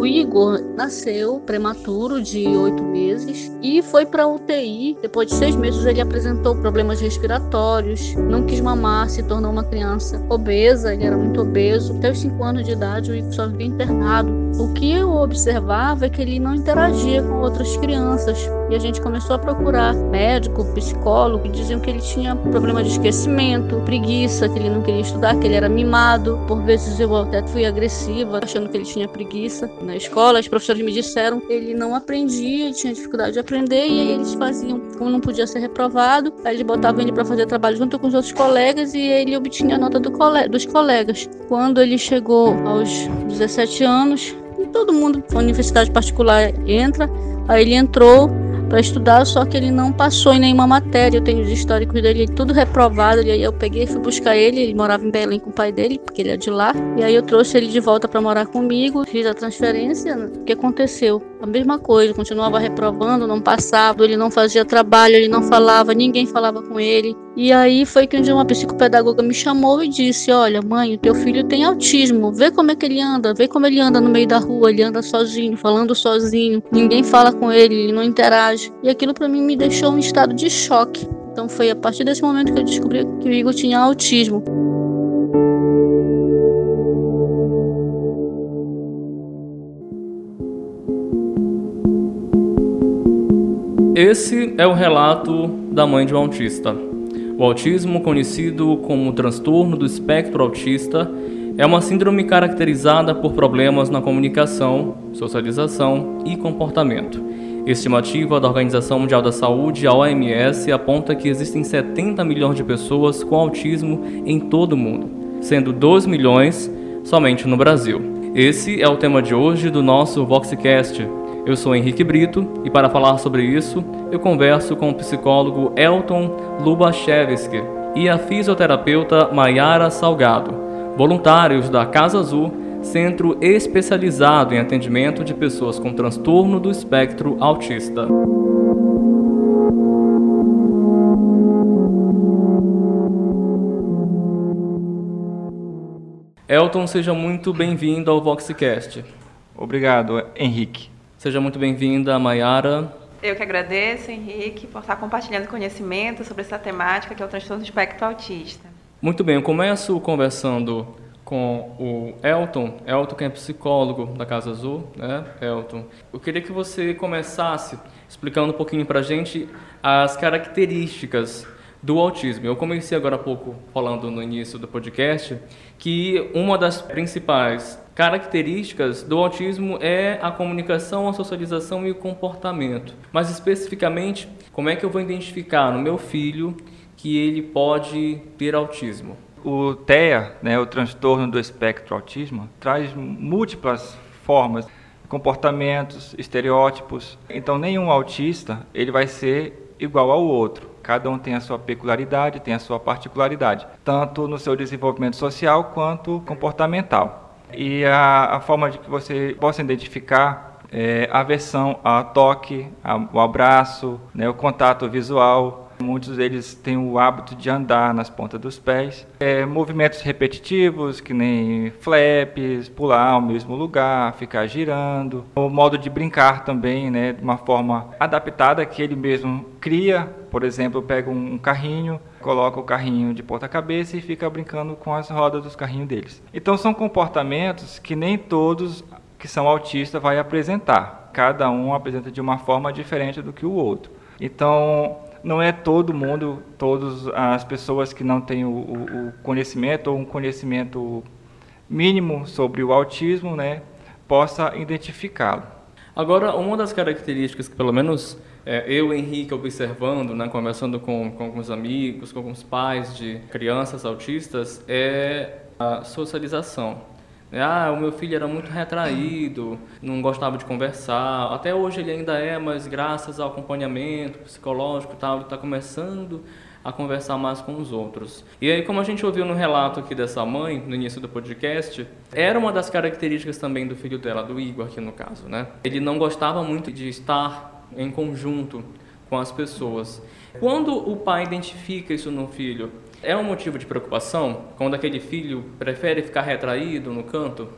O Igor nasceu prematuro de oito meses e foi para UTI. Depois de seis meses, ele apresentou problemas respiratórios, não quis mamar, se tornou uma criança obesa. Ele era muito obeso. Até os cinco anos de idade, o Igor só vivia internado. O que eu observava é que ele não interagia com outras crianças. E a gente começou a procurar médico, psicólogo, que diziam que ele tinha problema de esquecimento, preguiça, que ele não queria estudar, que ele era mimado. Por vezes eu até fui agressiva, achando que ele tinha preguiça. Na escola, os professores me disseram que ele não aprendia, tinha dificuldade de aprender, e aí eles faziam, como não podia ser reprovado, aí eles botavam ele para fazer trabalho junto com os outros colegas e ele obtinha a nota do cole dos colegas. Quando ele chegou aos 17 anos, todo mundo, a universidade particular entra, aí ele entrou para estudar, só que ele não passou em nenhuma matéria. Eu tenho os históricos dele tudo reprovado. E aí eu peguei, fui buscar ele. Ele morava em Belém com o pai dele, porque ele é de lá. E aí eu trouxe ele de volta para morar comigo, fiz a transferência. O que aconteceu? A mesma coisa, continuava reprovando, não passava, ele não fazia trabalho, ele não falava, ninguém falava com ele. E aí foi que um dia uma psicopedagoga me chamou e disse: Olha, mãe, o teu filho tem autismo, vê como é que ele anda, vê como ele anda no meio da rua, ele anda sozinho, falando sozinho, ninguém fala com ele, ele não interage. E aquilo para mim me deixou em estado de choque. Então foi a partir desse momento que eu descobri que o Igor tinha autismo. Esse é o relato da mãe de um autista. O autismo, conhecido como transtorno do espectro autista, é uma síndrome caracterizada por problemas na comunicação, socialização e comportamento. Estimativa da Organização Mundial da Saúde, a OMS, aponta que existem 70 milhões de pessoas com autismo em todo o mundo, sendo 2 milhões somente no Brasil. Esse é o tema de hoje do nosso Voxcast, eu sou Henrique Brito e para falar sobre isso, eu converso com o psicólogo Elton Lubachevski e a fisioterapeuta Maiara Salgado, voluntários da Casa Azul, centro especializado em atendimento de pessoas com transtorno do espectro autista. Elton, seja muito bem-vindo ao Voxcast. Obrigado, Henrique. Seja muito bem-vinda, Mayara. Eu que agradeço, Henrique, por estar compartilhando conhecimento sobre essa temática que é o transtorno do espectro autista. Muito bem, eu começo conversando com o Elton, Elton que é psicólogo da Casa Azul, né, Elton. Eu queria que você começasse explicando um pouquinho para a gente as características do autismo. Eu comecei agora há pouco falando no início do podcast que uma das principais características do autismo é a comunicação, a socialização e o comportamento. Mas especificamente, como é que eu vou identificar no meu filho que ele pode ter autismo? O TEA, né, o transtorno do espectro autismo, traz múltiplas formas, comportamentos, estereótipos. Então, nenhum autista ele vai ser igual ao outro. Cada um tem a sua peculiaridade, tem a sua particularidade, tanto no seu desenvolvimento social quanto comportamental. E a, a forma de que você possa identificar é, aversão a toque, ao abraço, né, o contato visual. Muitos deles têm o hábito de andar nas pontas dos pés. É, movimentos repetitivos, que nem flaps, pular ao mesmo lugar, ficar girando. O modo de brincar também, né, de uma forma adaptada que ele mesmo cria. Por exemplo, pega um carrinho, coloca o carrinho de ponta-cabeça e fica brincando com as rodas dos carrinhos deles. Então são comportamentos que nem todos que são autistas vai apresentar. Cada um apresenta de uma forma diferente do que o outro. Então não é todo mundo, todas as pessoas que não têm o, o conhecimento ou um conhecimento mínimo sobre o autismo, né, possa identificá-lo. Agora, uma das características que pelo menos é, eu, Henrique, observando, né, conversando com, com alguns amigos, com alguns pais de crianças autistas, é a socialização. Ah, o meu filho era muito retraído, não gostava de conversar. Até hoje ele ainda é, mas graças ao acompanhamento psicológico e tal, ele está começando a conversar mais com os outros. E aí, como a gente ouviu no relato aqui dessa mãe, no início do podcast, era uma das características também do filho dela, do Igor aqui no caso, né? Ele não gostava muito de estar em conjunto com as pessoas. Quando o pai identifica isso no filho, é um motivo de preocupação quando aquele filho prefere ficar retraído no canto?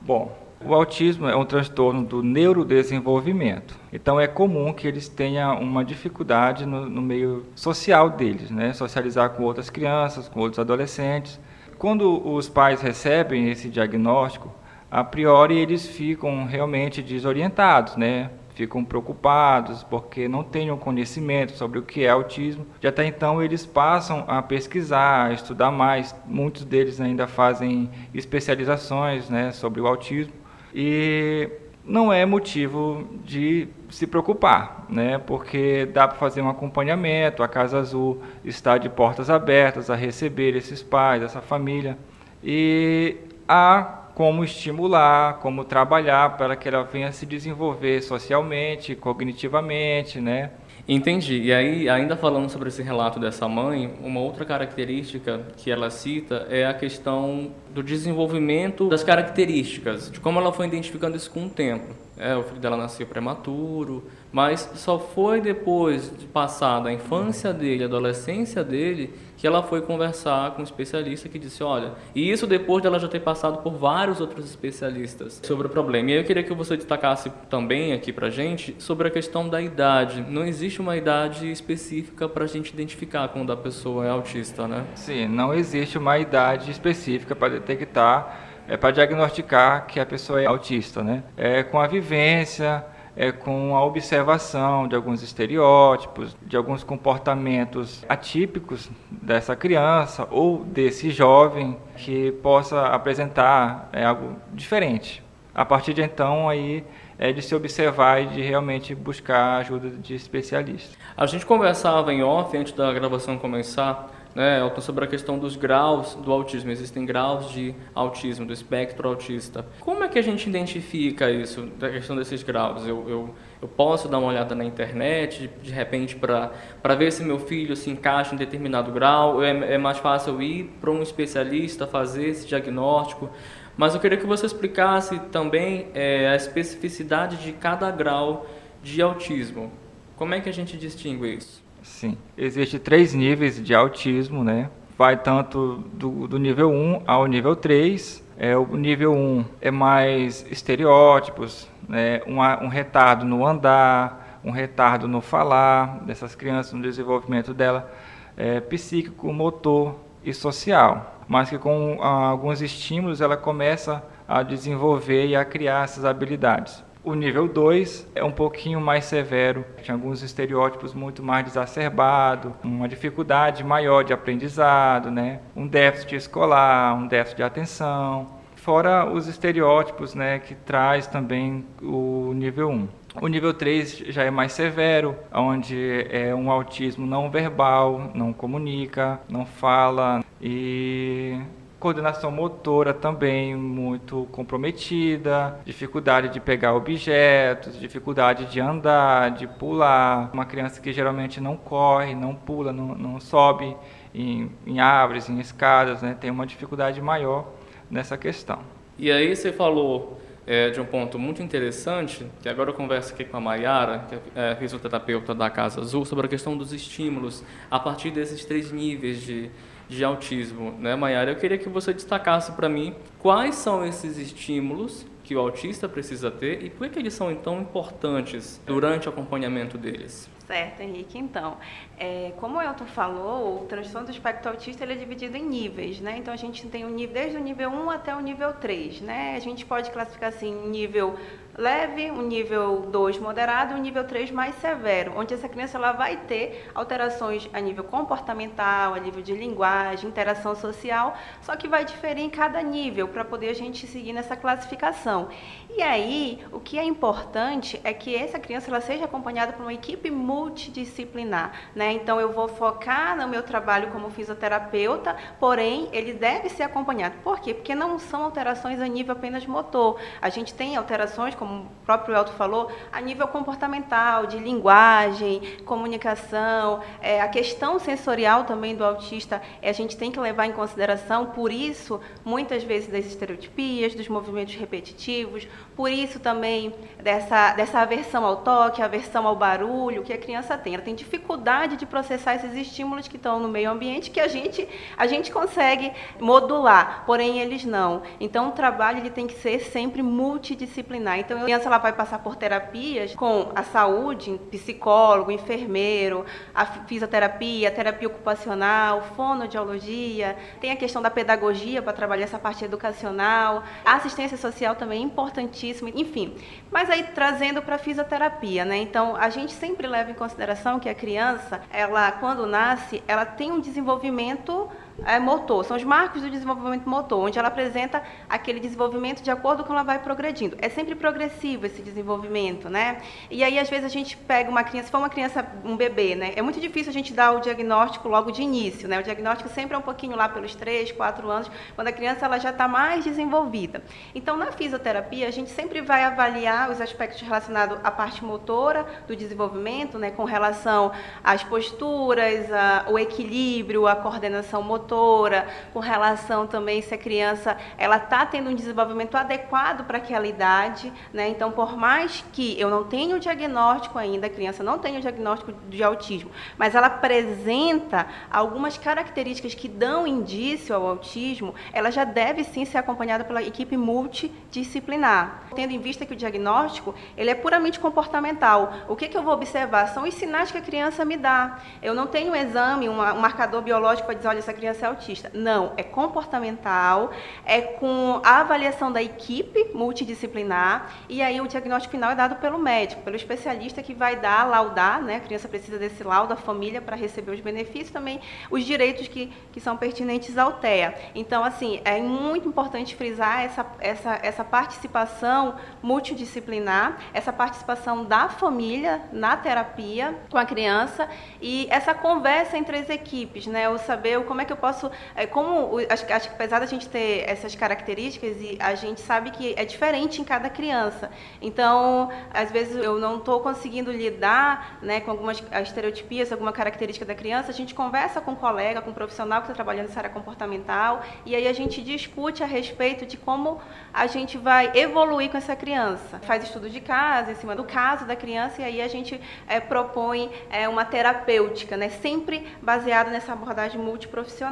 Bom, O autismo é um transtorno do neurodesenvolvimento. Então é comum que eles tenham uma dificuldade no, no meio social deles, né? Socializar com outras crianças, com outros adolescentes. Quando os pais recebem esse diagnóstico, a priori eles ficam realmente desorientados, né? Ficam preocupados porque não têm conhecimento sobre o que é autismo. De até então eles passam a pesquisar, a estudar mais. Muitos deles ainda fazem especializações né, sobre o autismo e não é motivo de se preocupar, né? Porque dá para fazer um acompanhamento. A Casa Azul está de portas abertas a receber esses pais, essa família e a como estimular, como trabalhar para que ela venha se desenvolver socialmente, cognitivamente, né? Entendi. E aí, ainda falando sobre esse relato dessa mãe, uma outra característica que ela cita é a questão do desenvolvimento das características, de como ela foi identificando isso com o tempo. É, o filho dela nasceu prematuro, mas só foi depois de passada a infância dele, adolescência dele, que ela foi conversar com um especialista que disse, olha, e isso depois dela já ter passado por vários outros especialistas sobre o problema. E eu queria que você destacasse também aqui pra gente sobre a questão da idade. Não existe uma idade específica para a gente identificar quando a pessoa é autista, né? Sim, não existe uma idade específica para detectar é para diagnosticar que a pessoa é autista, né? É com a vivência, é com a observação de alguns estereótipos, de alguns comportamentos atípicos dessa criança ou desse jovem que possa apresentar é, algo diferente. A partir de então aí é de se observar e de realmente buscar ajuda de especialistas. A gente conversava em off antes da gravação começar né, Elton, sobre a questão dos graus do autismo. Existem graus de autismo, do espectro autista. Como é que a gente identifica isso, da questão desses graus? Eu, eu, eu posso dar uma olhada na internet, de, repente, para ver se meu filho se encaixa em determinado grau? É, é mais fácil ir para um especialista fazer esse diagnóstico? Mas eu queria que você explicasse também é, a especificidade de cada grau de autismo. Como é que a gente distingue isso? Sim. Existem três níveis de autismo, né? Vai tanto do, do nível 1 ao nível 3. É, o nível 1 é mais estereótipos, né? um, um retardo no andar, um retardo no falar dessas crianças, no desenvolvimento dela é, psíquico, motor e social. Mas que com ah, alguns estímulos ela começa a desenvolver e a criar essas habilidades. O nível 2 é um pouquinho mais severo, tem alguns estereótipos muito mais exacerbados, uma dificuldade maior de aprendizado, né? um déficit escolar, um déficit de atenção, fora os estereótipos né, que traz também o nível 1. O nível 3 já é mais severo, onde é um autismo não verbal, não comunica, não fala e coordenação motora também muito comprometida, dificuldade de pegar objetos, dificuldade de andar, de pular. Uma criança que geralmente não corre, não pula, não, não sobe em, em, árvores, em escadas, né? tem uma dificuldade maior nessa questão. E aí você falou é, de um ponto muito interessante, que agora eu converso aqui com a Mayara, que é fisioterapeuta da Casa Azul, sobre a questão dos estímulos a partir desses três níveis de de autismo, né, Mayara? Eu queria que você destacasse para mim quais são esses estímulos que o autista precisa ter e por que eles são tão importantes durante o acompanhamento deles. Certo, Henrique. Então, é, como o Elton falou, o transtorno do espectro autista ele é dividido em níveis, né? Então, a gente tem um nível, desde o nível 1 até o nível 3, né? A gente pode classificar assim, nível leve, um nível 2 moderado um nível 3 mais severo, onde essa criança ela vai ter alterações a nível comportamental, a nível de linguagem, interação social, só que vai diferir em cada nível para poder a gente seguir nessa classificação. E aí, o que é importante é que essa criança ela seja acompanhada por uma equipe multidisciplinar, né? Então eu vou focar no meu trabalho como fisioterapeuta, porém ele deve ser acompanhado. Por quê? Porque não são alterações a nível apenas motor. A gente tem alterações como como o próprio Elton falou, a nível comportamental, de linguagem, comunicação, é, a questão sensorial também do autista, é, a gente tem que levar em consideração, por isso, muitas vezes das estereotipias, dos movimentos repetitivos, por isso também dessa, dessa aversão ao toque, aversão ao barulho, que a criança tem. Ela tem dificuldade de processar esses estímulos que estão no meio ambiente que a gente, a gente consegue modular, porém eles não. Então o trabalho ele tem que ser sempre multidisciplinar. Então a criança ela vai passar por terapias com a saúde, psicólogo, enfermeiro, a fisioterapia, a terapia ocupacional, fonoaudiologia, tem a questão da pedagogia para trabalhar essa parte educacional, a assistência social também é importantíssima, enfim. Mas aí trazendo para fisioterapia, né? Então a gente sempre leva em consideração que a criança, ela quando nasce, ela tem um desenvolvimento é, motor, são os marcos do desenvolvimento motor, onde ela apresenta aquele desenvolvimento de acordo com ela vai progredindo. É sempre progressivo esse desenvolvimento, né? E aí, às vezes, a gente pega uma criança, se for uma criança, um bebê, né? É muito difícil a gente dar o diagnóstico logo de início, né? O diagnóstico sempre é um pouquinho lá pelos 3, 4 anos, quando a criança ela já está mais desenvolvida. Então, na fisioterapia, a gente sempre vai avaliar os aspectos relacionados à parte motora do desenvolvimento, né? Com relação às posturas, a, o equilíbrio, a coordenação motora, motora, com relação também se a criança ela está tendo um desenvolvimento adequado para aquela idade, né? Então, por mais que eu não tenha o diagnóstico ainda, a criança não tenha o diagnóstico de autismo, mas ela apresenta algumas características que dão indício ao autismo, ela já deve sim ser acompanhada pela equipe multidisciplinar, tendo em vista que o diagnóstico ele é puramente comportamental. O que, que eu vou observar são os sinais que a criança me dá. Eu não tenho um exame, um marcador biológico para dizer, olha, essa criança ser autista. Não, é comportamental, é com a avaliação da equipe multidisciplinar e aí o diagnóstico final é dado pelo médico, pelo especialista que vai dar, laudar, né? A criança precisa desse laudo, a família para receber os benefícios, também os direitos que, que são pertinentes ao TEA. Então, assim, é muito importante frisar essa, essa, essa participação multidisciplinar, essa participação da família na terapia com a criança e essa conversa entre as equipes, né? O saber como é que eu posso posso. É, como acho, acho que apesar da gente ter essas características, e a gente sabe que é diferente em cada criança. Então, às vezes eu não estou conseguindo lidar né, com algumas estereotipias, alguma característica da criança, a gente conversa com um colega, com um profissional que está trabalhando nessa área comportamental, e aí a gente discute a respeito de como a gente vai evoluir com essa criança. Faz estudo de caso, em cima do caso da criança, e aí a gente é, propõe é, uma terapêutica, né, sempre baseada nessa abordagem multiprofissional.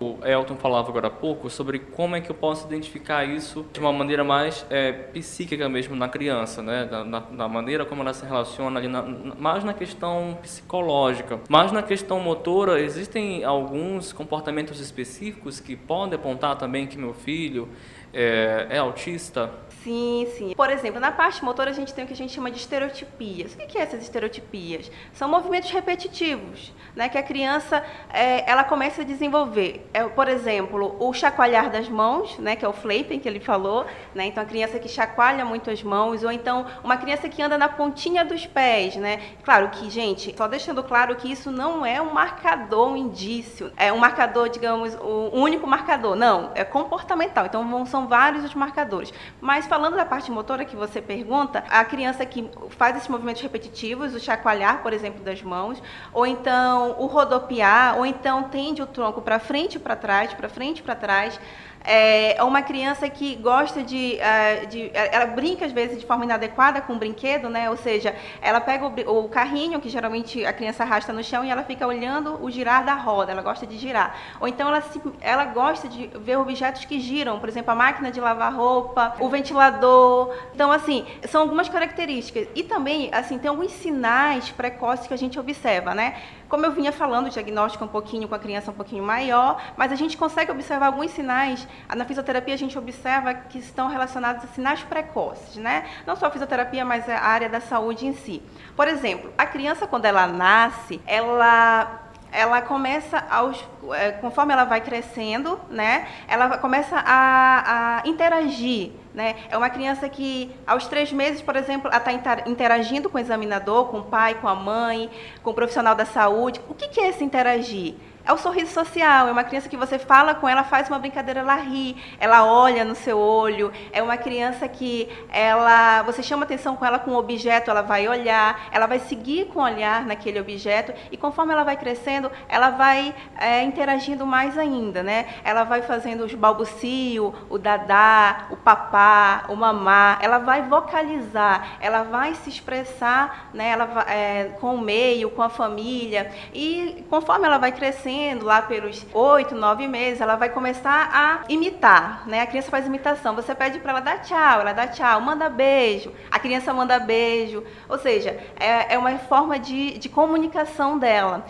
O Elton falava agora há pouco sobre como é que eu posso identificar isso de uma maneira mais é, psíquica mesmo na criança, né? Da, na, maneira como ela se relaciona ali, na, mais na questão psicológica. Mas na questão motora, existem alguns comportamentos específicos que podem apontar também que meu filho é, é autista? Sim, sim. Por exemplo, na parte motora a gente tem o que a gente chama de estereotipias. O que é essas estereotipias? São movimentos repetitivos, né, que a criança é, ela começa a desenvolver. É, por exemplo, o chacoalhar das mãos, né, que é o flapping que ele falou. Né, então, a criança que chacoalha muito as mãos, ou então uma criança que anda na pontinha dos pés. Né? Claro que, gente, só deixando claro que isso não é um marcador, um indício. É um marcador, digamos, o único marcador. Não, é comportamental. Então, são vários os marcadores. Mas falando da parte motora que você pergunta, a criança que faz esses movimentos repetitivos, o chacoalhar, por exemplo, das mãos, ou então o rodopiar, ou então tende o tronco para frente e para trás, para frente e para trás, é, é uma criança que gosta de, uh, de, Ela brinca às vezes de forma inadequada com o brinquedo, né? Ou seja, ela pega o, o, carrinho, que geralmente a criança arrasta no chão, e ela fica olhando o girar da roda, ela gosta de girar. Ou então ela, se, ela gosta de ver objetos que giram, por exemplo, a máquina de lavar roupa, o ventilador. Então, assim, são algumas características. E também, assim, tem alguns sinais precoces que a gente observa, né? Como eu vinha falando, o diagnóstico um pouquinho com a criança um pouquinho maior, mas a gente consegue observar alguns sinais. Na fisioterapia a gente observa que estão relacionados a sinais precoces, né? Não só a fisioterapia, mas a área da saúde em si. Por exemplo, a criança quando ela nasce, ela ela começa aos, é, conforme ela vai crescendo, né? Ela começa a, a interagir né? É uma criança que, aos três meses, por exemplo, está interagindo com o examinador, com o pai, com a mãe, com o profissional da saúde. O que, que é esse interagir? É o sorriso social, é uma criança que você fala com ela, faz uma brincadeira, ela ri, ela olha no seu olho, é uma criança que ela, você chama atenção com ela com um objeto, ela vai olhar, ela vai seguir com o olhar naquele objeto e conforme ela vai crescendo, ela vai é, interagindo mais ainda, né? Ela vai fazendo os balbucio, o dadá, o papá, o mamá, ela vai vocalizar, ela vai se expressar, né? Ela vai, é, com o meio, com a família e conforme ela vai crescendo crescendo, lá pelos oito, nove meses, ela vai começar a imitar, né? A criança faz imitação. Você pede para ela dar tchau, ela dá tchau, manda beijo, a criança manda beijo. Ou seja, é, é uma forma de, de comunicação dela.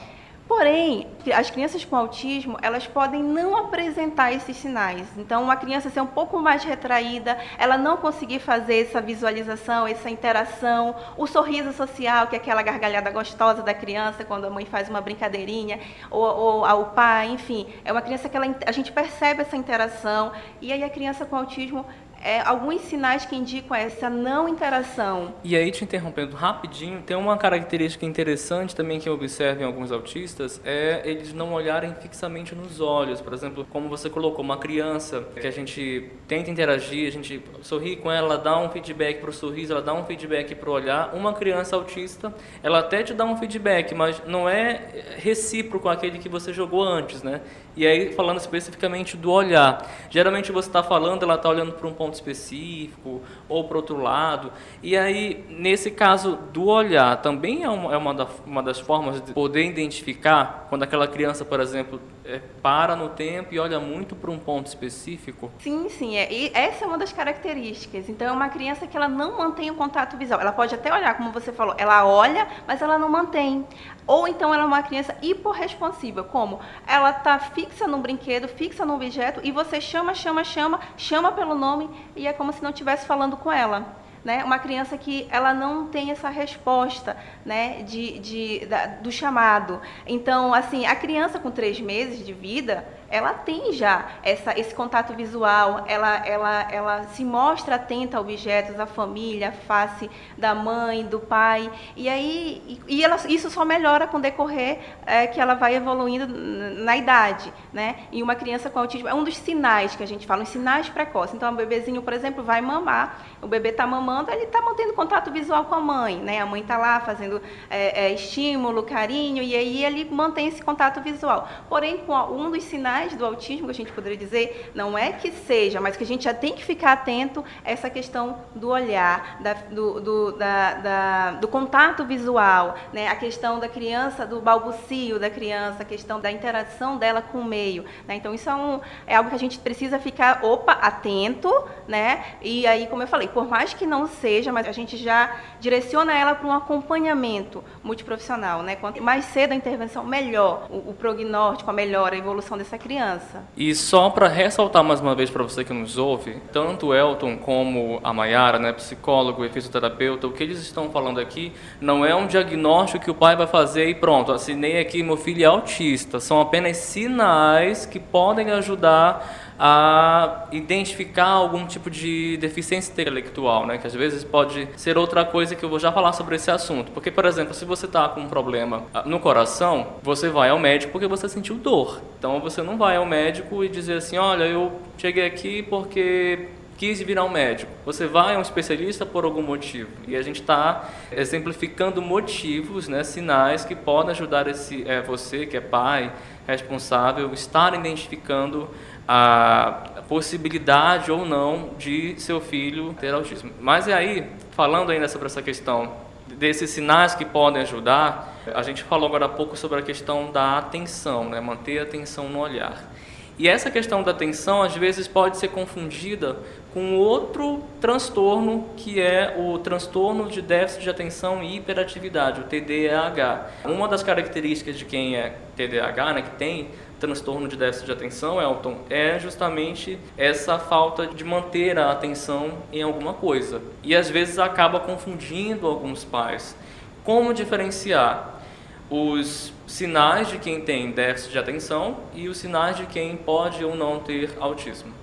Porém, as crianças com autismo, elas podem não apresentar esses sinais. Então, uma criança ser um pouco mais retraída, ela não conseguir fazer essa visualização, essa interação, o sorriso social, que é aquela gargalhada gostosa da criança quando a mãe faz uma brincadeirinha, ou, ou ao pai, enfim. É uma criança que ela, a gente percebe essa interação, e aí a criança com autismo, é, alguns sinais que indicam essa não interação. E aí, te interrompendo rapidinho, tem uma característica interessante também que eu observo em alguns autistas, é eles não olharem fixamente nos olhos. Por exemplo, como você colocou, uma criança que a gente tenta interagir, a gente sorri com ela, dá um feedback para o sorriso, ela dá um feedback para o olhar. Uma criança autista, ela até te dá um feedback, mas não é recíproco aquele que você jogou antes, né? E aí, falando especificamente do olhar. Geralmente você está falando, ela está olhando para um ponto específico ou para outro lado. E aí, nesse caso do olhar, também é uma, é uma, da, uma das formas de poder identificar quando aquela criança, por exemplo, é, para no tempo e olha muito para um ponto específico? Sim, sim. É, e essa é uma das características. Então, é uma criança que ela não mantém o contato visual. Ela pode até olhar, como você falou, ela olha, mas ela não mantém. Ou então ela é uma criança hiporresponsiva, como ela está fixa num brinquedo, fixa num objeto, e você chama, chama, chama, chama pelo nome, e é como se não estivesse falando com ela né, uma criança que ela não tem essa resposta né, de, de, da, do chamado. Então, assim, a criança com três meses de vida, ela tem já essa, esse contato visual, ela, ela, ela se mostra atenta a objetos, à família, à face da mãe, do pai, e aí e, ela, isso só melhora com o decorrer é, que ela vai evoluindo na idade, né? E uma criança com autismo é um dos sinais que a gente fala, os sinais precoces. Então, o bebezinho, por exemplo, vai mamar, o bebê está mamando, ele está mantendo contato visual com a mãe, né? A mãe está lá fazendo é, é, estímulo, carinho, e aí ele mantém esse contato visual. Porém, um dos sinais do autismo, que a gente poderia dizer, não é que seja, mas que a gente já tem que ficar atento a essa questão do olhar, da, do, do, da, da, do contato visual, né? a questão da criança, do balbucio da criança, a questão da interação dela com o meio. Né? Então, isso é, um, é algo que a gente precisa ficar, opa, atento, né? E aí, como eu falei, por mais que não seja, mas a gente já direciona ela para um acompanhamento multiprofissional, né? Quanto mais cedo a intervenção, melhor o, o prognóstico, a melhor a evolução dessa criança criança. E só para ressaltar mais uma vez para você que nos ouve, tanto o Elton como a Mayara, né, psicólogo e fisioterapeuta, o que eles estão falando aqui não é um diagnóstico que o pai vai fazer e pronto, assinei aqui, meu filho é autista. São apenas sinais que podem ajudar a identificar algum tipo de deficiência intelectual, né? que às vezes pode ser outra coisa que eu vou já falar sobre esse assunto. Porque, por exemplo, se você está com um problema ah, no coração, você vai ao médico porque você sentiu dor. Então você não vai ao médico e dizer assim, olha, eu cheguei aqui porque quis virar um médico. Você vai a um especialista por algum motivo. E a gente está exemplificando motivos, né, sinais que podem ajudar esse, é, você, que é pai, responsável, estar identificando a possibilidade ou não de seu filho ter autismo. Mas e aí, falando ainda sobre essa questão desses sinais que podem ajudar, a gente falou agora há pouco sobre a questão da atenção, né? manter a atenção no olhar. E essa questão da atenção às vezes pode ser confundida com outro transtorno que é o transtorno de déficit de atenção e hiperatividade, o TDAH. Uma das características de quem é TDAH, né, que tem transtorno de déficit de atenção, Elton, é justamente essa falta de manter a atenção em alguma coisa. E às vezes acaba confundindo alguns pais. Como diferenciar os sinais de quem tem déficit de atenção e os sinais de quem pode ou não ter autismo?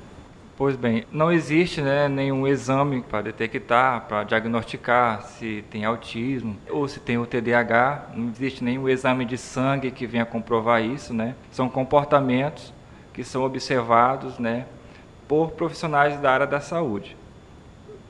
Pois bem, não existe né, nenhum exame para detectar, para diagnosticar se tem autismo ou se tem o TDAH. Não existe nenhum exame de sangue que venha comprovar isso. Né? São comportamentos que são observados né, por profissionais da área da saúde.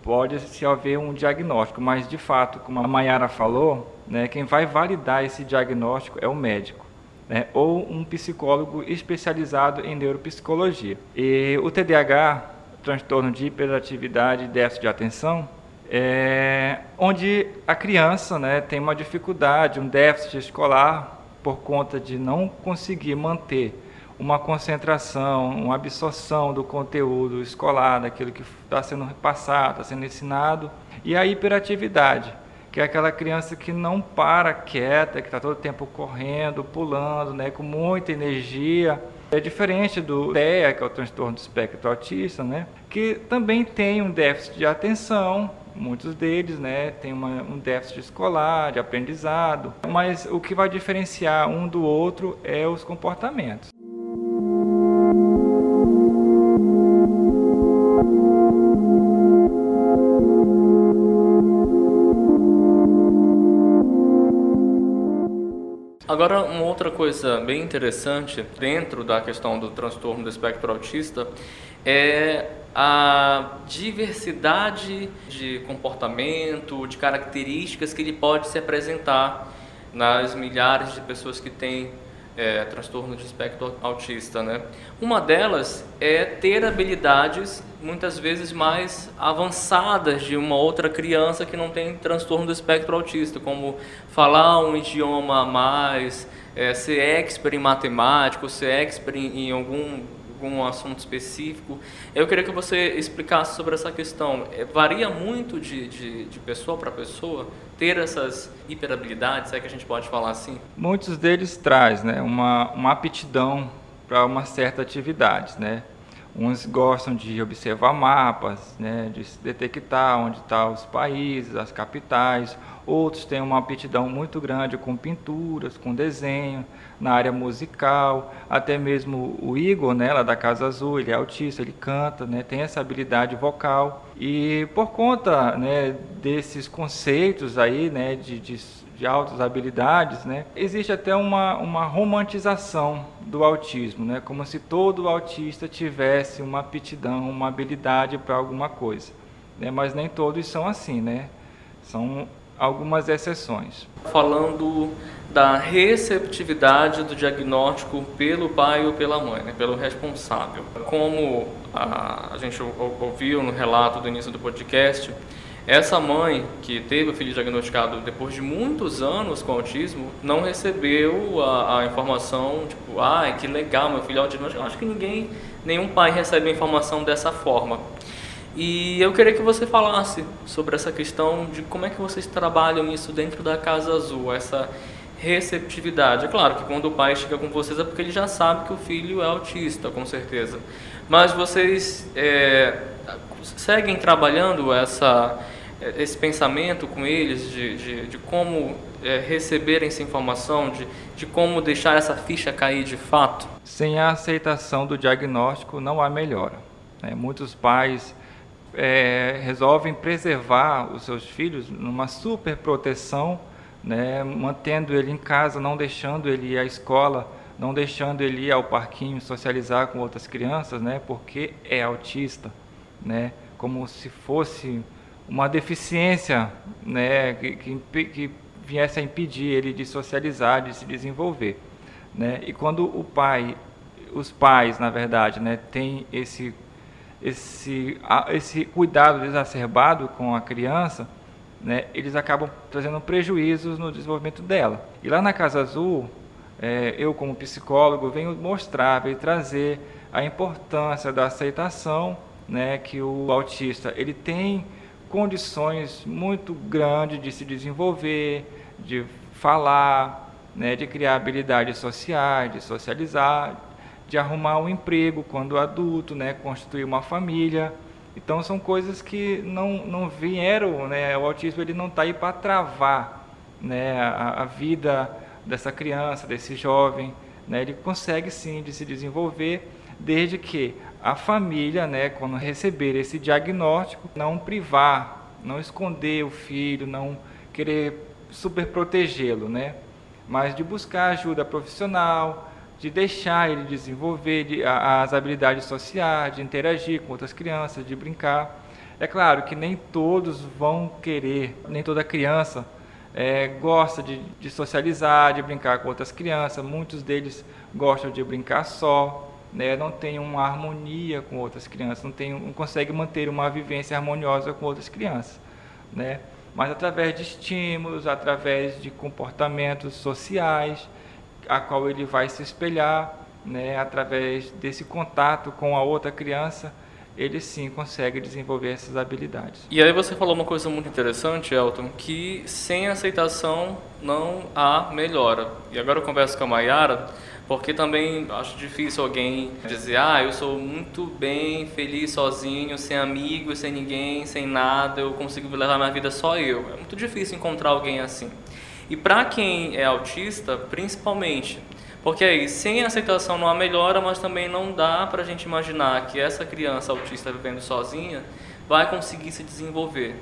Pode se haver um diagnóstico, mas de fato, como a Mayara falou, né, quem vai validar esse diagnóstico é o médico né, ou um psicólogo especializado em neuropsicologia. E o TDAH, transtorno de hiperatividade e déficit de atenção, é onde a criança né, tem uma dificuldade, um déficit escolar por conta de não conseguir manter uma concentração, uma absorção do conteúdo escolar, daquilo que está sendo passado, está sendo ensinado, e a hiperatividade, que é aquela criança que não para quieta, que está todo o tempo correndo, pulando, né, com muita energia. É diferente do TEA, que é o transtorno do espectro autista, né, que também tem um déficit de atenção, muitos deles né, têm uma, um déficit escolar, de aprendizado, mas o que vai diferenciar um do outro é os comportamentos. Agora, uma outra coisa bem interessante dentro da questão do transtorno do espectro autista é a diversidade de comportamento, de características que ele pode se apresentar nas milhares de pessoas que têm é, transtorno de espectro autista, né? Uma delas é ter habilidades muitas vezes mais avançadas de uma outra criança que não tem transtorno do espectro autista, como falar um idioma a mais, é, ser expert em matemática, ser expert em, algum algum assunto específico. Eu queria que você explicasse sobre essa questão. É, varia muito de, de, de pessoa para pessoa ter essas hiperabilidades, é que a gente pode falar assim? Muitos deles traz né, uma, uma aptidão para uma certa atividade, né? Uns gostam de observar mapas, né, de detectar onde estão tá os países, as capitais. Outros têm uma aptidão muito grande com pinturas, com desenho, na área musical. Até mesmo o Igor, né, lá da Casa Azul, ele é autista, ele canta, né, tem essa habilidade vocal. E por conta né, desses conceitos aí, né, de, de de altas habilidades, né, existe até uma, uma romantização do autismo, né, como se todo autista tivesse uma aptidão, uma habilidade para alguma coisa. Né, mas nem todos são assim, né? São algumas exceções. Falando da receptividade do diagnóstico pelo pai ou pela mãe, né, pelo responsável. Como a, a gente ouviu no relato do início do podcast, essa mãe que teve o filho diagnosticado depois de muitos anos com autismo não recebeu a, a informação, tipo, ah, que legal, meu filho é autista. Eu acho que ninguém, nenhum pai recebe a informação dessa forma. E eu queria que você falasse sobre essa questão de como é que vocês trabalham isso dentro da Casa Azul, essa receptividade. É claro que quando o pai chega com vocês é porque ele já sabe que o filho é autista, com certeza. Mas vocês é, seguem trabalhando essa esse pensamento com eles de, de, de como é, receberem essa informação, de, de como deixar essa ficha cair de fato? Sem a aceitação do diagnóstico não há melhora. Né? Muitos pais é, resolvem preservar os seus filhos numa super proteção, né? mantendo ele em casa, não deixando ele ir à escola, não deixando ele ir ao parquinho socializar com outras crianças, né? porque é autista, né? como se fosse uma deficiência né, que, que, que, viesse a impedir ele de socializar, de se desenvolver. Né? E quando o pai, os pais, na verdade, né, têm esse, esse, esse cuidado exacerbado com a criança, né, eles acabam trazendo prejuízos no desenvolvimento dela. E lá na Casa Azul, é, eu como psicólogo venho mostrar, venho trazer a importância da aceitação, né, que o autista ele tem condições muito grandes de se desenvolver, de falar, né, de criar habilidades sociais, de socializar, de arrumar um emprego quando adulto, né, constituir uma família. Então são coisas que não, não vieram, né, o autismo ele não está aí para travar né, a, a, vida dessa criança, desse jovem. Né, ele consegue sim de se desenvolver, desde que a família, né, quando receber esse diagnóstico, não privar, não esconder o filho, não querer super protegê-lo, né? Mas de buscar ajuda profissional, de deixar ele desenvolver de, a, as habilidades sociais, de interagir com outras crianças, de brincar. É claro que nem todos vão querer, nem toda criança é, gosta de, de socializar, de brincar com outras crianças. Muitos deles gostam de brincar só né, não tem uma harmonia com outras crianças, não, tem, não consegue manter uma vivência harmoniosa com outras crianças. Né? Mas através de estímulos, através de comportamentos sociais, a qual ele vai se espelhar, né, através desse contato com a outra criança, ele sim consegue desenvolver essas habilidades. E aí você falou uma coisa muito interessante, Elton, que sem aceitação não há melhora. E agora eu converso com a Mayara, porque também acho difícil alguém dizer, ah, eu sou muito bem, feliz sozinho, sem amigos, sem ninguém, sem nada, eu consigo levar minha vida só eu. É muito difícil encontrar alguém assim. E para quem é autista, principalmente, porque aí, sem aceitação não há melhora, mas também não dá para a gente imaginar que essa criança autista vivendo sozinha vai conseguir se desenvolver.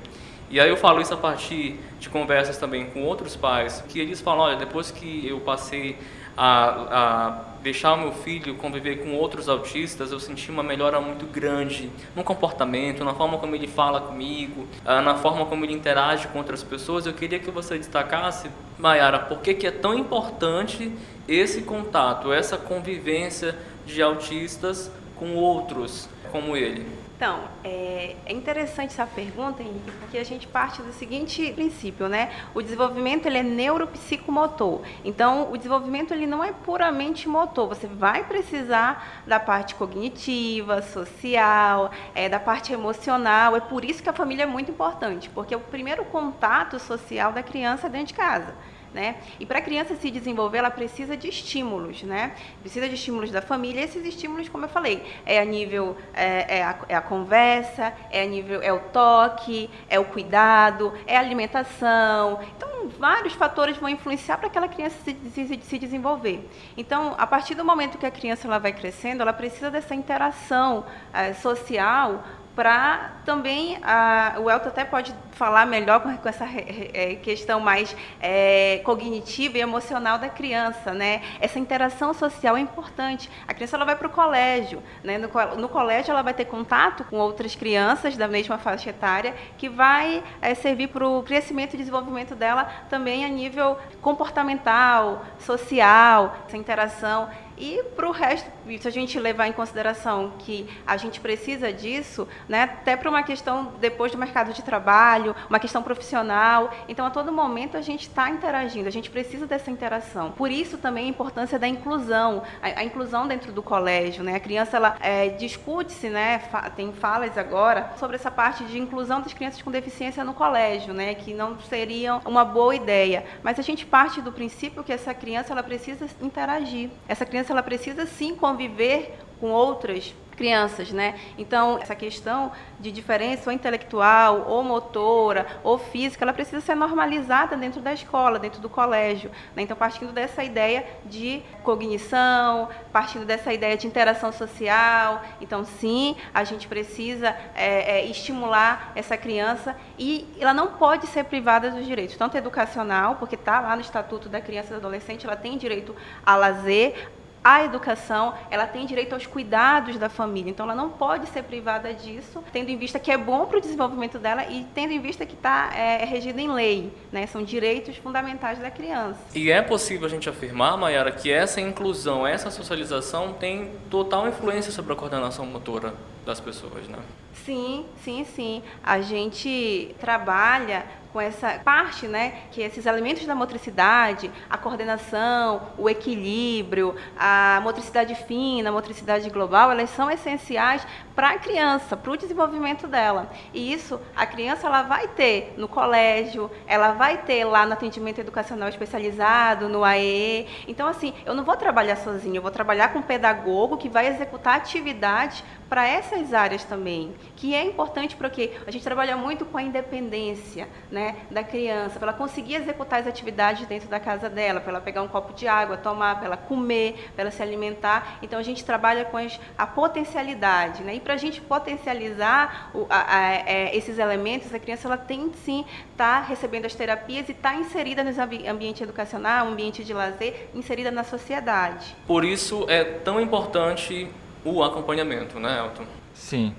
E aí eu falo isso a partir de conversas também com outros pais, que eles falam, olha, depois que eu passei a, a deixar o meu filho conviver com outros autistas, eu senti uma melhora muito grande no comportamento, na forma como ele fala comigo, na forma como ele interage com outras pessoas. Eu queria que você destacasse, Mayara, por que, que é tão importante esse contato, essa convivência de autistas com outros como ele. Então, é, é, interessante essa pergunta, Henrique, porque a gente parte do seguinte princípio, né? O desenvolvimento ele é neuropsicomotor. Então, o desenvolvimento ele não é puramente motor. Você vai precisar da parte cognitiva, social, é, da parte emocional. É por isso que a família é muito importante, porque é o primeiro contato social da criança dentro de casa. Né? E para a criança se desenvolver, ela precisa de estímulos, né? Precisa de estímulos da família. E esses estímulos, como eu falei, é a nível é, é, a, é, a, conversa, é a nível é o toque, é o cuidado, é a alimentação. Então, vários fatores vão influenciar para aquela criança se, se, se, desenvolver. Então, a partir do momento que a criança ela vai crescendo, ela precisa dessa interação é, social para também, a, o Elton até pode falar melhor com, com essa é, questão mais é, cognitiva e emocional da criança, né? Essa interação social é importante. A criança ela vai para o colégio, né? No, no, colégio ela vai ter contato com outras crianças da mesma faixa etária, que vai é, servir para o crescimento e desenvolvimento dela também a nível comportamental, social, essa interação e para o resto, se a gente levar em consideração que a gente precisa disso, né, até para uma questão depois do mercado de trabalho, uma questão profissional, então a todo momento a gente está interagindo, a gente precisa dessa interação. Por isso também a importância da inclusão, a, a inclusão dentro do colégio, né? A criança ela é, discute-se, né? Fa tem falas agora sobre essa parte de inclusão das crianças com deficiência no colégio, né? Que não seria uma boa ideia, mas a gente parte do princípio que essa criança ela precisa interagir. Essa criança criança ela precisa sim conviver com outras crianças, né? Então, essa questão de diferença ou intelectual, ou motora, ou física, ela precisa ser normalizada dentro da escola, dentro do colégio. Né? Então, partindo dessa ideia de cognição, partindo dessa ideia de interação social, então, sim, a gente precisa é, é, estimular essa criança e ela não pode ser privada dos direitos, tanto educacional, porque está lá no Estatuto da Criança e do Adolescente, ela tem direito a lazer, a educação, ela tem direito aos cuidados da família. Então, ela não pode ser privada disso, tendo em vista que é bom para o desenvolvimento dela e tendo em vista que está é, é regida em lei. Né? São direitos fundamentais da criança. E é possível a gente afirmar, Mayara, que essa inclusão, essa socialização tem total influência sobre a coordenação motora das pessoas, né? Sim, sim, sim. A gente trabalha com essa parte, né, que esses elementos da motricidade, a coordenação, o equilíbrio, a motricidade fina, a motricidade global, elas são essenciais para a criança, para o desenvolvimento dela. E isso a criança ela vai ter no colégio, ela vai ter lá no atendimento educacional especializado, no AE. Então, assim, eu não vou trabalhar sozinho, eu vou trabalhar com um pedagogo que vai executar atividades para essas áreas também, que é importante porque a gente trabalha muito com a independência né, da criança, para ela conseguir executar as atividades dentro da casa dela, para ela pegar um copo de água, tomar, para ela comer, para ela se alimentar. Então a gente trabalha com as, a potencialidade. Né? E para a gente potencializar o, a, a, é, esses elementos, a criança ela tem sim estar tá recebendo as terapias e estar tá inserida no ambiente educacional, ambiente de lazer, inserida na sociedade. Por isso é tão importante o acompanhamento, né, Elton? Sim.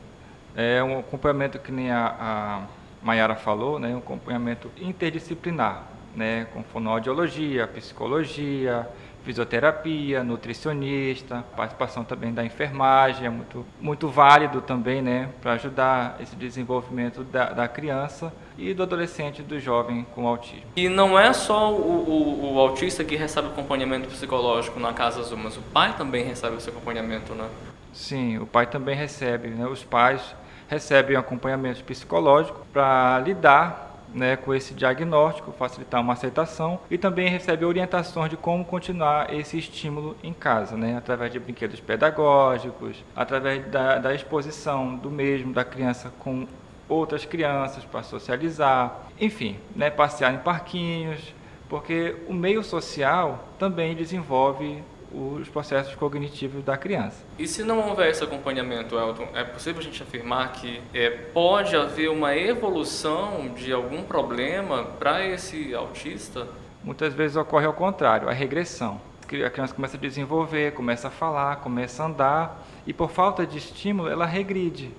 É um acompanhamento que nem a, a Mayara falou, né, um acompanhamento interdisciplinar, né, com fonoaudiologia, psicologia, fisioterapia, nutricionista, participação também da enfermagem, é muito, muito válido também, né, para ajudar esse desenvolvimento da, da, criança e do adolescente, do jovem com autismo. E não é só o, o, o autista que recebe acompanhamento psicológico na Casa Azul, mas o pai também recebe esse acompanhamento, né? Sim, o pai também recebe, né? Os pais recebem acompanhamento psicológico para lidar né, com esse diagnóstico, facilitar uma aceitação e também recebe orientações de como continuar esse estímulo em casa, né, através de brinquedos pedagógicos, através da, da exposição do mesmo da criança com outras crianças para socializar, enfim, né, passear em parquinhos, porque o meio social também desenvolve os processos cognitivos da criança. E se não houver esse acompanhamento, Elton, é possível a gente afirmar que é, pode haver uma evolução de algum problema para esse autista? Muitas vezes ocorre ao contrário, a regressão. A criança começa a desenvolver, começa a falar, começa a andar e por falta de estímulo ela regride.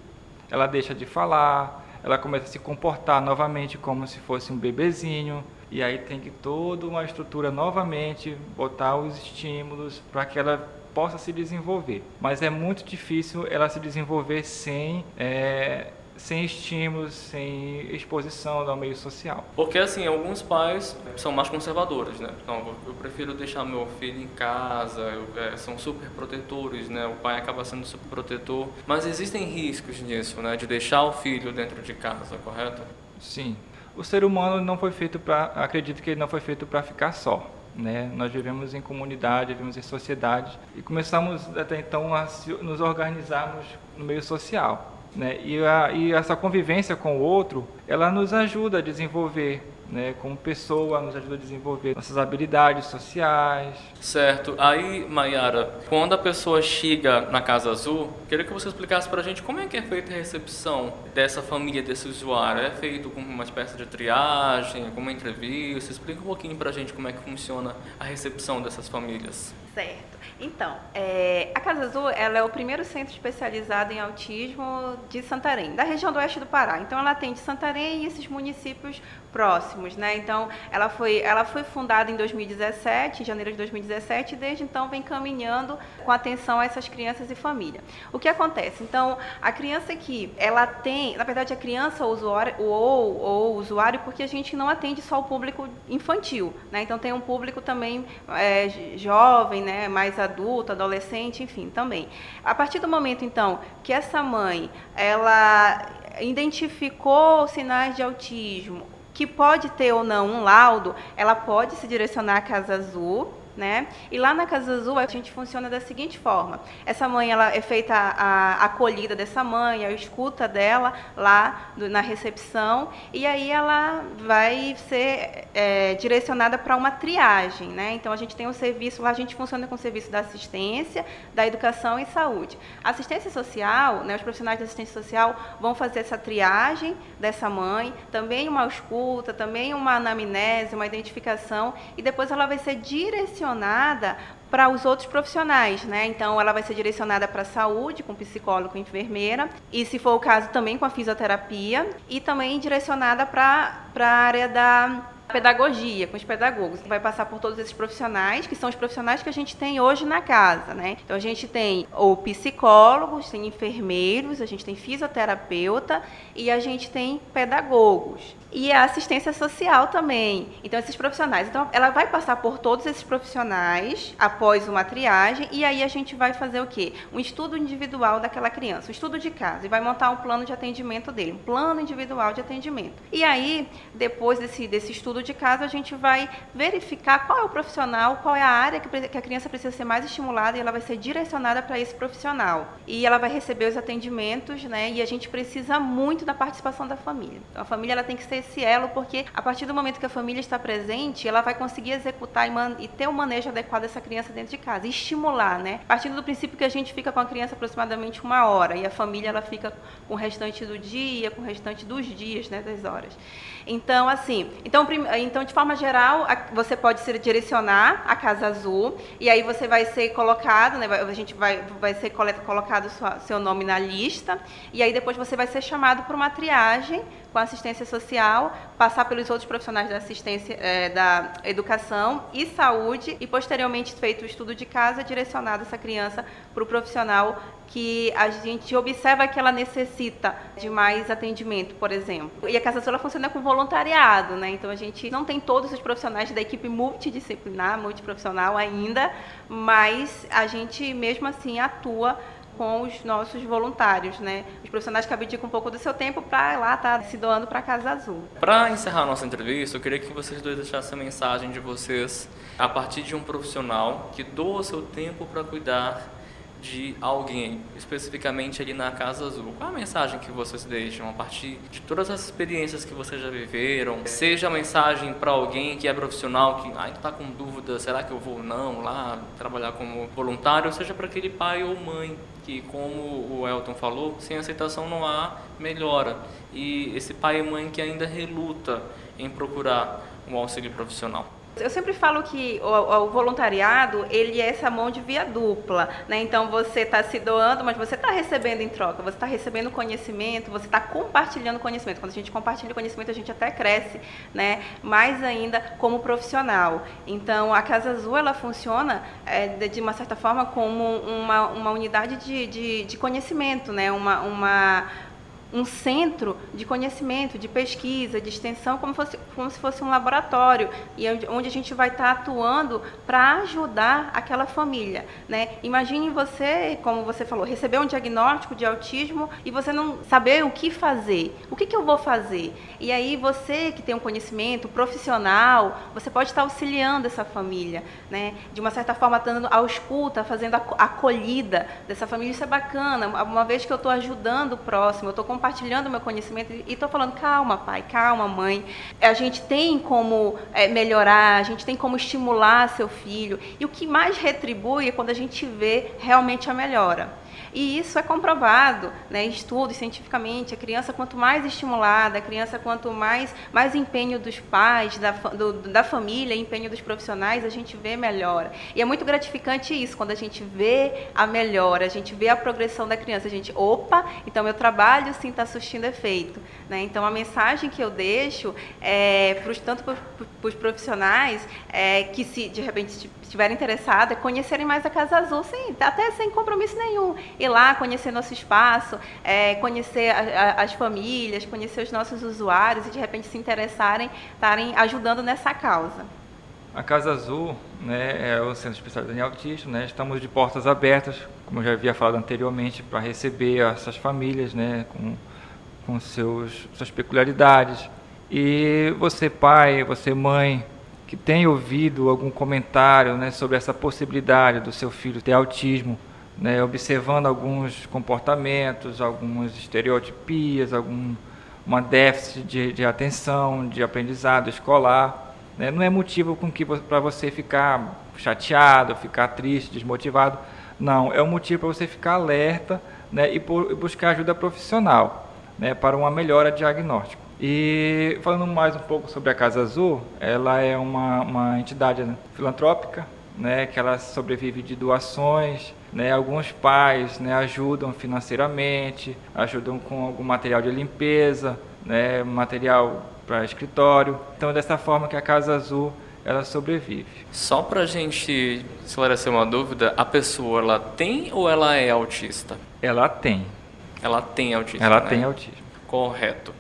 Ela deixa de falar, ela começa a se comportar novamente como se fosse um bebezinho e aí tem que toda uma estrutura novamente, botar os estímulos para que ela possa se desenvolver. Mas é muito difícil ela se desenvolver sem é, sem estímulos, sem exposição ao meio social. Porque assim, alguns pais são mais conservadores, né? Então, eu prefiro deixar meu filho em casa, eu, é, são super protetores, né? O pai acaba sendo super protetor, mas existem riscos nisso, né? De deixar o filho dentro de casa, correto? Sim, o ser humano não foi feito para, acredito que ele não foi feito para ficar só. Né? Nós vivemos em comunidade, vivemos em sociedade e começamos até então a nos organizarmos no meio social. Né? E, a, e essa convivência com o outro, ela nos ajuda a desenvolver né, como pessoa, nos ajuda a desenvolver nossas habilidades sociais. Certo. Aí, Mayara, quando a pessoa chega na Casa Azul, queria que você explicasse para a gente como é que é feita a recepção dessa família, desse usuário. É feito com uma espécie de triagem, com uma entrevista? Explica um pouquinho para a gente como é que funciona a recepção dessas famílias. Certo. Então, é, a Casa Azul ela é o primeiro centro especializado em autismo de Santarém, da região do oeste do Pará. Então, ela atende Santarém e esses municípios próximos, né? Então, ela foi, ela foi fundada em 2017, em janeiro de 2017, e desde então vem caminhando com atenção a essas crianças e família. O que acontece? Então, a criança que ela tem, na verdade, a criança ou usuário, ou, ou usuário, porque a gente não atende só o público infantil, né? Então, tem um público também é, jovem, né? Mais adulto, adolescente, enfim, também. A partir do momento, então, que essa mãe, ela identificou sinais de autismo, que pode ter ou não um laudo, ela pode se direcionar à Casa Azul, né? E lá na Casa Azul a gente funciona da seguinte forma: essa mãe ela é feita a, acolhida dessa mãe, a escuta dela lá do, na recepção e aí ela vai ser é, direcionada para uma triagem, né? Então a gente tem um serviço lá, a gente funciona com o serviço da assistência, da educação e saúde. Assistência social, né? Os profissionais de assistência social vão fazer essa triagem dessa mãe, também uma escuta, também uma anamnese, uma identificação e depois ela vai ser direcionada direcionada para os outros profissionais, né? Então, ela vai ser direcionada para a saúde, com psicólogo e enfermeira, e se for o caso, também com a fisioterapia, e também direcionada para a área da pedagogia, com os pedagogos. Vai passar por todos esses profissionais, que são os profissionais que a gente tem hoje na casa, né? Então a gente tem o psicólogos, tem enfermeiros, a gente tem fisioterapeuta e a gente tem pedagogos e a assistência social também. Então, esses profissionais. Então, ela vai passar por todos esses profissionais após uma triagem e aí a gente vai fazer o quê? Um estudo individual daquela criança, um estudo de caso, e vai montar um plano de atendimento dele, um plano individual de atendimento. E aí, depois desse, desse estudo de caso, a gente vai verificar qual é o profissional, qual é a área que, que a criança precisa ser mais estimulada e ela vai ser direcionada para esse profissional. E ela vai receber os atendimentos, né? E a gente precisa muito da participação da família. Então, a família ela tem que ser esse elo, porque a partir do momento que a família está presente, ela vai conseguir executar e, e ter o um manejo adequado dessa criança dentro de casa, estimular, né? Partindo do princípio que a gente fica com a criança aproximadamente uma hora e a família ela fica com o restante do dia, com o restante dos dias, né, das horas. Então, assim, então, então de forma geral, você pode se direcionar à Casa Azul e aí você vai ser colocado, né, a gente vai, vai ser colocado sua, seu nome na lista e aí depois você vai ser chamado para uma triagem com assistência social, passar pelos outros profissionais da assistência, é, da educação e saúde e posteriormente feito o estudo de casa, direcionado essa criança para o profissional que a gente observa que ela necessita de mais atendimento, por exemplo. E a Casa Azul funciona com voluntariado, né? Então a gente não tem todos os profissionais da equipe multidisciplinar, multiprofissional ainda, mas a gente mesmo assim atua com os nossos voluntários, né? Os profissionais que abdicam um pouco do seu tempo para lá estar tá se doando para a Casa Azul. Para encerrar nossa entrevista, eu queria que vocês dois deixassem a mensagem de vocês a partir de um profissional que doa seu tempo para cuidar de alguém, especificamente ali na Casa Azul. Qual a mensagem que vocês deixam a partir de todas as experiências que vocês já viveram? Seja a mensagem para alguém que é profissional, que ainda está com dúvida, será que eu vou ou não lá trabalhar como voluntário, ou seja para aquele pai ou mãe que, como o Elton falou, sem aceitação não há melhora. E esse pai e mãe que ainda reluta em procurar um auxílio profissional. Eu sempre falo que o, o, voluntariado ele é essa mão de via dupla, né? Então você está se doando, mas você está recebendo em troca. Você está recebendo conhecimento, você está compartilhando conhecimento. Quando a gente compartilha conhecimento, a gente até cresce, né? Mais ainda como profissional. Então a Casa Azul ela funciona é, de uma certa forma como uma, uma unidade de, de, de conhecimento, né? Uma, uma um centro de conhecimento, de pesquisa, de extensão, como, fosse, como se fosse um laboratório, e onde a gente vai estar atuando para ajudar aquela família. Né? Imagine você, como você falou, receber um diagnóstico de autismo e você não saber o que fazer. O que, que eu vou fazer? E aí você que tem um conhecimento profissional, você pode estar auxiliando essa família, né? de uma certa forma, dando a escuta, fazendo a acolhida dessa família. Isso é bacana, uma vez que eu estou ajudando o próximo, eu estou compartilhando meu conhecimento e estou falando, calma, pai, calma, mãe. A gente tem como é, melhorar, a gente tem como estimular seu filho. E o que mais retribui é quando a gente vê realmente a melhora. E isso é comprovado, né, estudos cientificamente. A criança, quanto mais estimulada, a criança, quanto mais, mais empenho dos pais, da, do, da família, empenho dos profissionais, a gente vê melhora. E é muito gratificante isso, quando a gente vê a melhora, a gente vê a progressão da criança. A gente, opa, então meu trabalho sim está surtindo efeito. Né? Então a mensagem que eu deixo, é, pros, tanto para os profissionais é, que se de repente estiverem interessados, é conhecerem mais a Casa Azul, sim, até sem compromisso nenhum ir lá conhecer nosso espaço, é, conhecer a, a, as famílias, conhecer os nossos usuários e de repente se interessarem, estarem ajudando nessa causa. A Casa Azul né, é o Centro Especializado em Autismo, né, estamos de portas abertas, como eu já havia falado anteriormente, para receber essas famílias né, com, com seus, suas peculiaridades. E você, pai, você, mãe, que tem ouvido algum comentário né, sobre essa possibilidade do seu filho ter autismo, né, observando alguns comportamentos, algumas estereotipias, algum uma déficit de, de atenção, de aprendizado escolar, né, não é motivo com que para você ficar chateado, ficar triste, desmotivado. Não, é um motivo para você ficar alerta né, e, por, e buscar ajuda profissional né, para uma melhora diagnóstica. E falando mais um pouco sobre a Casa Azul, ela é uma, uma entidade filantrópica, né, que ela sobrevive de doações, né, alguns pais né, ajudam financeiramente, ajudam com algum material de limpeza, né, material para escritório. Então, dessa forma que a Casa Azul ela sobrevive. Só para a gente esclarecer uma dúvida, a pessoa ela tem ou ela é autista? Ela tem. Ela tem autismo. Ela né? tem autismo. Correto.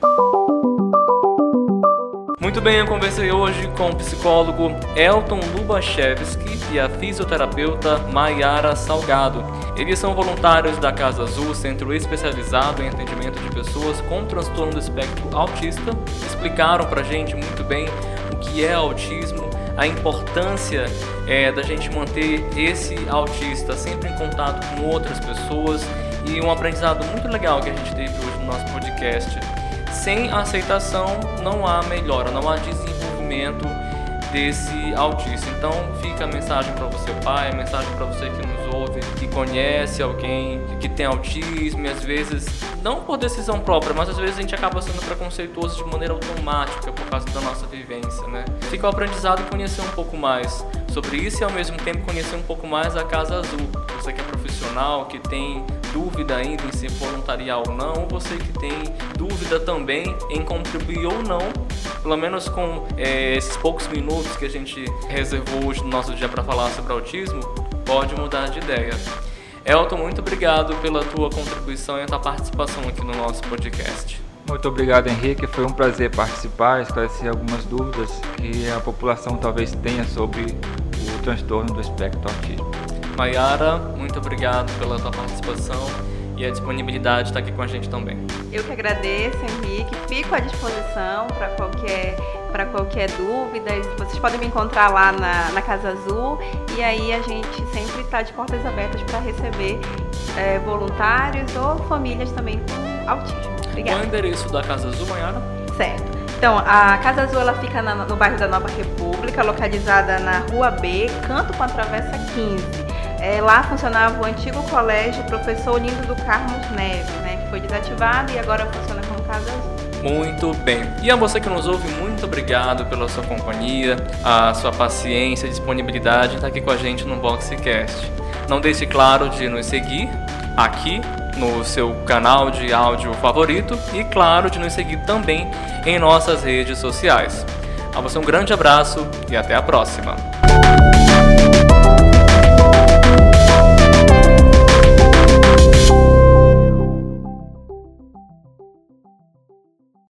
Muito bem, eu conversei hoje com o psicólogo Elton Lubachevski e a fisioterapeuta Maiara Salgado. Eles são voluntários da Casa Azul, centro especializado em atendimento de pessoas com transtorno do espectro autista. Explicaram pra gente muito bem o que é autismo, a importância é, da gente manter esse autista sempre em contato com outras pessoas e um aprendizado muito legal que a gente teve hoje no nosso podcast sem aceitação não há melhora, não há desenvolvimento desse autista. Então fica a mensagem para você pai, a mensagem para você que nos ouve, que conhece alguém que tem autismo e às vezes não por decisão própria, mas às vezes a gente acaba sendo preconceituoso de maneira automática por causa da nossa vivência, né? Fica o aprendizado conhecer um pouco mais sobre isso e ao mesmo tempo conhecer um pouco mais a Casa Azul. Você que é profissional, que tem dúvida ainda em se voluntariar ou não, você que tem dúvida também em contribuir ou não, pelo menos com é, esses poucos minutos que a gente reservou hoje no nosso dia para falar sobre autismo, pode mudar de ideia. Elton, muito obrigado pela tua contribuição e a tua participação aqui no nosso podcast. Muito obrigado, Henrique. Foi um prazer participar, esclarecer algumas dúvidas que a população talvez tenha sobre o transtorno do espectro autismo. Maiara, muito obrigado pela tua participação e a disponibilidade de estar aqui com a gente também. Eu que agradeço, Henrique. Fico à disposição para qualquer para qualquer dúvida. Vocês podem me encontrar lá na, na Casa Azul e aí a gente sempre está de portas abertas para receber é, voluntários ou famílias também com autismo. Obrigada. Qual é o endereço da Casa Azul, Maiara? Certo. Então, a Casa Azul ela fica na, no bairro da Nova República, localizada na Rua B, canto com a Travessa 15. É, lá funcionava o antigo colégio Professor Lindo do Carlos Neves, né, que foi desativado e agora funciona como Casa Azul. Muito bem. E a você que nos ouve, muito obrigado pela sua companhia, a sua paciência e disponibilidade em estar aqui com a gente no Boxcast. Não deixe claro de nos seguir aqui no seu canal de áudio favorito e, claro, de nos seguir também em nossas redes sociais. A você um grande abraço e até a próxima!